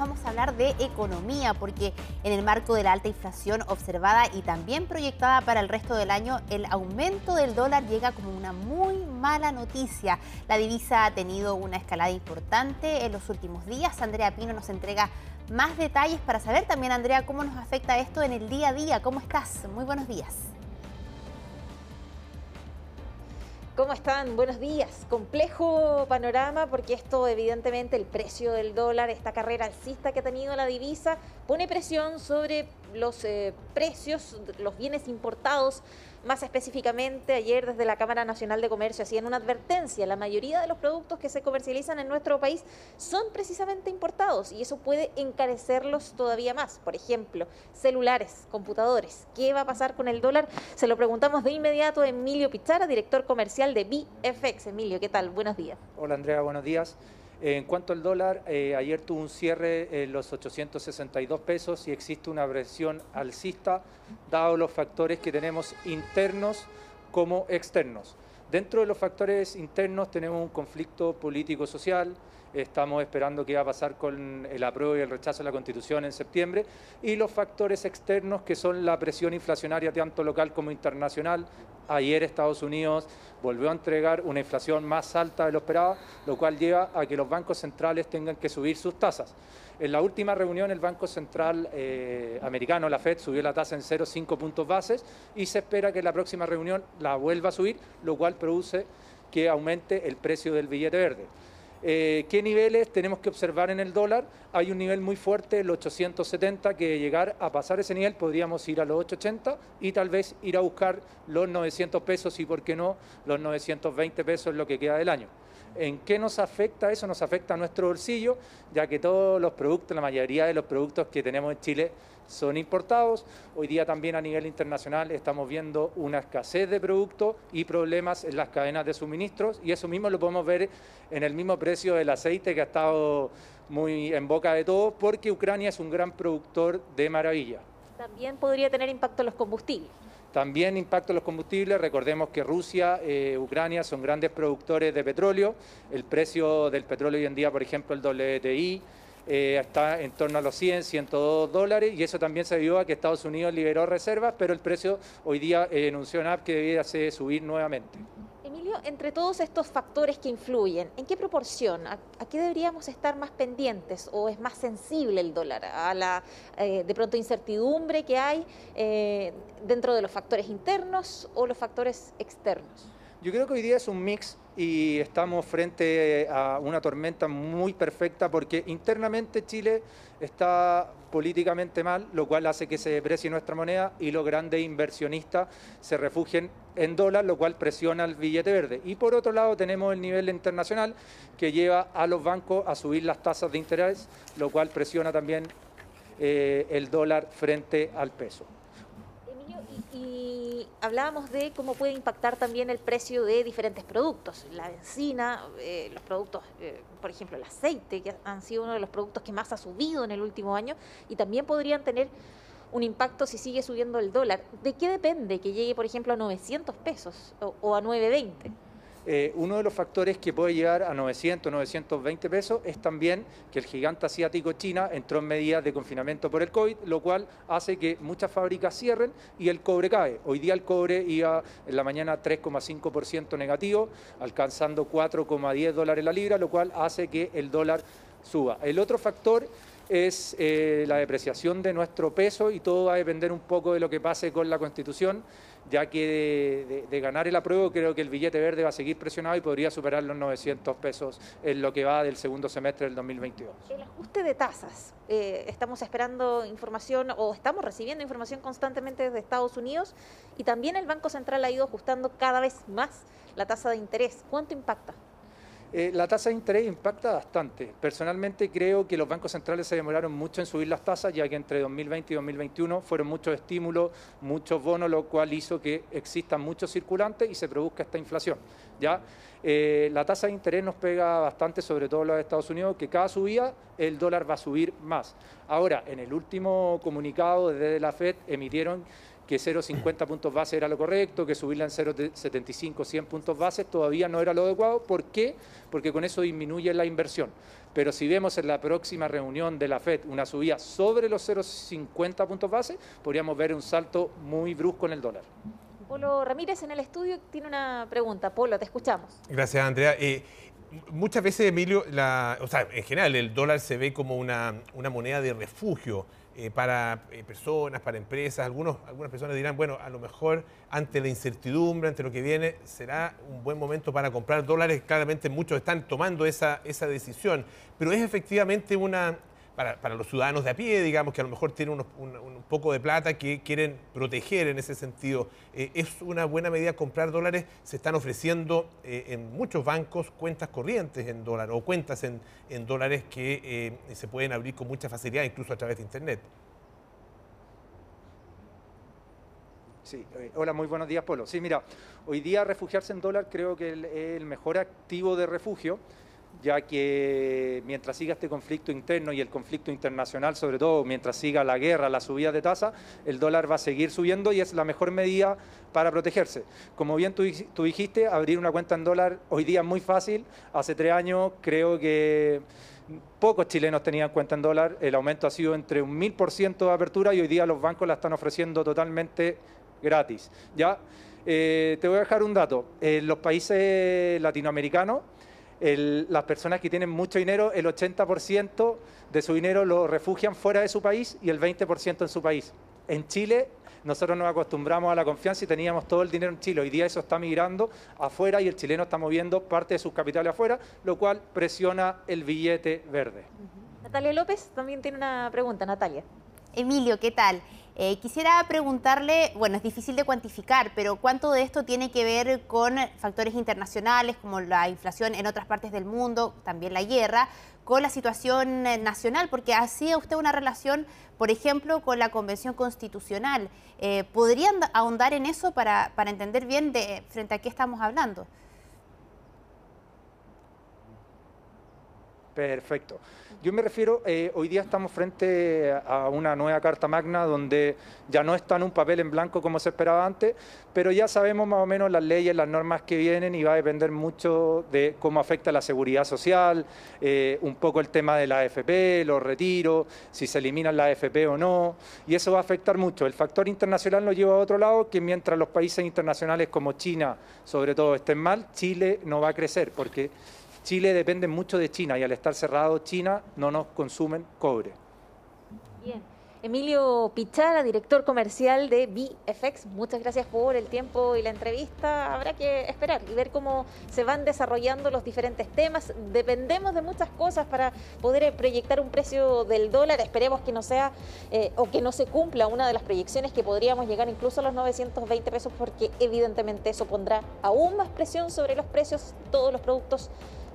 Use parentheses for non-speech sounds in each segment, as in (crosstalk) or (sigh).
vamos a hablar de economía porque en el marco de la alta inflación observada y también proyectada para el resto del año, el aumento del dólar llega como una muy mala noticia. La divisa ha tenido una escalada importante en los últimos días. Andrea Pino nos entrega más detalles para saber también, Andrea, cómo nos afecta esto en el día a día. ¿Cómo estás? Muy buenos días. ¿Cómo están? Buenos días. Complejo panorama porque esto evidentemente el precio del dólar, esta carrera alcista que ha tenido la divisa, pone presión sobre los eh, precios, los bienes importados más específicamente, ayer desde la Cámara Nacional de Comercio hacían una advertencia. La mayoría de los productos que se comercializan en nuestro país son precisamente importados y eso puede encarecerlos todavía más. Por ejemplo, celulares, computadores. ¿Qué va a pasar con el dólar? Se lo preguntamos de inmediato a Emilio Pichara, director comercial de BFX. Emilio, ¿qué tal? Buenos días. Hola Andrea, buenos días. En cuanto al dólar, eh, ayer tuvo un cierre en los 862 pesos y existe una presión alcista, dado los factores que tenemos internos como externos. Dentro de los factores internos tenemos un conflicto político-social, estamos esperando qué va a pasar con el apruebo y el rechazo de la Constitución en septiembre, y los factores externos que son la presión inflacionaria tanto local como internacional. Ayer Estados Unidos volvió a entregar una inflación más alta de lo esperado, lo cual lleva a que los bancos centrales tengan que subir sus tasas. En la última reunión el Banco Central eh, americano, la Fed, subió la tasa en 0,5 puntos bases y se espera que en la próxima reunión la vuelva a subir, lo cual produce que aumente el precio del billete verde. Eh, ¿Qué niveles tenemos que observar en el dólar? Hay un nivel muy fuerte, el 870, que llegar a pasar ese nivel podríamos ir a los 880 y tal vez ir a buscar los 900 pesos y, ¿por qué no?, los 920 pesos lo que queda del año. ¿En qué nos afecta eso? Nos afecta a nuestro bolsillo, ya que todos los productos, la mayoría de los productos que tenemos en Chile son importados. Hoy día también a nivel internacional estamos viendo una escasez de productos y problemas en las cadenas de suministros y eso mismo lo podemos ver en el mismo precio del aceite que ha estado muy en boca de todos porque Ucrania es un gran productor de maravilla. También podría tener impacto en los combustibles. También impacto en los combustibles, recordemos que Rusia, eh, Ucrania son grandes productores de petróleo, el precio del petróleo hoy en día, por ejemplo, el WTI, eh, está en torno a los 100, 102 dólares y eso también se debió a que Estados Unidos liberó reservas, pero el precio hoy día eh, anunció NAP que debía subir nuevamente. Emilio, entre todos estos factores que influyen, ¿en qué proporción? ¿A, qué deberíamos estar más pendientes o es más sensible el dólar? ¿A la eh, de pronto incertidumbre que hay dentro de los factores internos o los factores externos? Yo creo que hoy día es un mix y estamos frente a una tormenta muy perfecta porque internamente Chile está políticamente mal, lo cual hace que se deprecie nuestra moneda y los grandes inversionistas se refugien en dólar, lo cual presiona el billete verde. Y por otro lado tenemos el nivel internacional que lleva a los bancos a subir las tasas de interés, lo cual presiona también eh, el dólar frente al peso hablábamos de cómo puede impactar también el precio de diferentes productos, la benzina, eh, los productos, eh, por ejemplo, el aceite, que han sido uno de los productos que más ha subido en el último año y también podrían tener un impacto si sigue subiendo el dólar. ¿De qué depende que llegue, por ejemplo, a 900 pesos o, o a 920? Eh, uno de los factores que puede llegar a 900, 920 pesos es también que el gigante asiático China entró en medidas de confinamiento por el COVID, lo cual hace que muchas fábricas cierren y el cobre cae. Hoy día el cobre iba en la mañana 3,5% negativo, alcanzando 4,10 dólares la libra, lo cual hace que el dólar suba. El otro factor es eh, la depreciación de nuestro peso y todo va a depender un poco de lo que pase con la Constitución ya que de, ganar el apruebo creo que el billete verde va a seguir presionado y podría superar los 900 pesos en lo que va del segundo semestre del 2022. El ajuste de tasas, eh, estamos esperando información o estamos recibiendo información constantemente desde Estados Unidos y también el Banco Central ha ido ajustando cada vez más la tasa de interés. ¿Cuánto impacta? Eh, la tasa de interés impacta bastante. Personalmente creo que los bancos centrales se demoraron mucho en subir las tasas, ya que entre 2020 y 2021 fueron muchos estímulos, muchos bonos, lo cual hizo que existan muchos circulantes y se produzca esta inflación. ¿ya? Eh, la tasa de interés nos pega bastante, sobre todo los Estados Unidos, que cada subida el dólar va a subir más. Ahora, en el último comunicado desde la FED emitieron que 0,50 puntos base era lo correcto, que subirla en 0,75, 100 puntos base todavía no era lo adecuado. ¿Por qué? Porque con eso disminuye la inversión. Pero si vemos en la próxima reunión de la FED una subida sobre los 0,50 puntos base, podríamos ver un salto muy brusco en el dólar. Polo Ramírez en el estudio tiene una pregunta. Polo, te escuchamos. Gracias, Andrea. Eh, muchas veces, Emilio, o sea, en general el dólar se ve como una, moneda de refugio eh, para eh, personas, para empresas. Algunos, algunas personas dirán, bueno, a lo mejor ante la incertidumbre, ante lo que viene, será un buen momento para comprar dólares. Claramente muchos están tomando esa, esa decisión, pero es efectivamente una, para, los ciudadanos de a pie, digamos, que a lo mejor tienen un, poco de plata que quieren proteger en ese sentido. Eh, es una buena medida comprar dólares. Se están ofreciendo eh, en muchos bancos cuentas corrientes en dólares o cuentas en, dólares que eh, se pueden abrir con mucha facilidad, incluso a través de Internet. Sí, hola, muy buenos días, Polo. Sí, mira, hoy día refugiarse en dólar creo que es el mejor activo de refugio ya que mientras siga este conflicto interno y el conflicto internacional, sobre todo mientras siga la guerra, la subida de tasa, el dólar va a seguir subiendo y es la mejor medida para protegerse. Como bien tú, dijiste, abrir una cuenta en dólar hoy día es muy fácil. Hace tres años creo que pocos chilenos tenían cuenta en dólar. El aumento ha sido entre un mil por ciento de apertura y hoy día los bancos la están ofreciendo totalmente gratis. Ya, eh, te voy a dejar un dato. En los países latinoamericanos, las personas que tienen mucho dinero, el 80% de su dinero lo refugian fuera de su país y el 20% en su país. En Chile nosotros nos acostumbramos a la confianza y teníamos todo el dinero en Chile. Hoy día eso está migrando afuera y el chileno está moviendo parte de sus capitales afuera, lo cual presiona el billete verde. Natalia López también tiene una pregunta. Natalia. Emilio, ¿qué tal? Eh, quisiera preguntarle, bueno, es difícil de cuantificar, pero ¿cuánto de esto tiene que ver con factores internacionales como la inflación en otras partes del mundo, también la guerra, con la situación eh, nacional? Porque hacía usted una relación, por ejemplo, con la Convención Constitucional. Eh, ¿Podrían ahondar en eso para, para entender bien de frente a qué estamos hablando? Perfecto. Yo me refiero, eh, hoy día estamos frente a una nueva Carta Magna donde ya no está en un papel en blanco como se esperaba antes, pero ya sabemos más o menos las leyes, las normas que vienen y va a depender mucho de cómo afecta la seguridad social, eh, un poco el tema de la AFP, los retiros, si se eliminan la AFP o no, y eso va a afectar mucho. El factor internacional nos lleva a otro lado, que mientras los países internacionales como China, sobre todo, estén mal, Chile no va a crecer, porque Chile depende mucho de China y al estar cerrado China no nos consumen cobre. Bien. Emilio Pichara, director comercial de BFX, muchas gracias por el tiempo y la entrevista. Habrá que esperar y ver cómo se van desarrollando los diferentes temas. Dependemos de muchas cosas para poder proyectar un precio del dólar. Esperemos que no sea eh, o que no se cumpla una de las proyecciones que podríamos llegar incluso a los 920 pesos porque evidentemente eso pondrá aún más presión sobre los precios todos los productos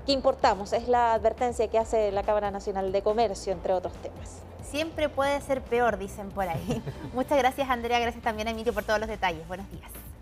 que importamos. Es la advertencia que hace la Cámara Nacional de Comercio, entre otros temas. Siempre puede ser peor, dicen por ahí. (laughs) Muchas gracias, Andrea. Gracias también a Emilio por todos los detalles. Buenos días.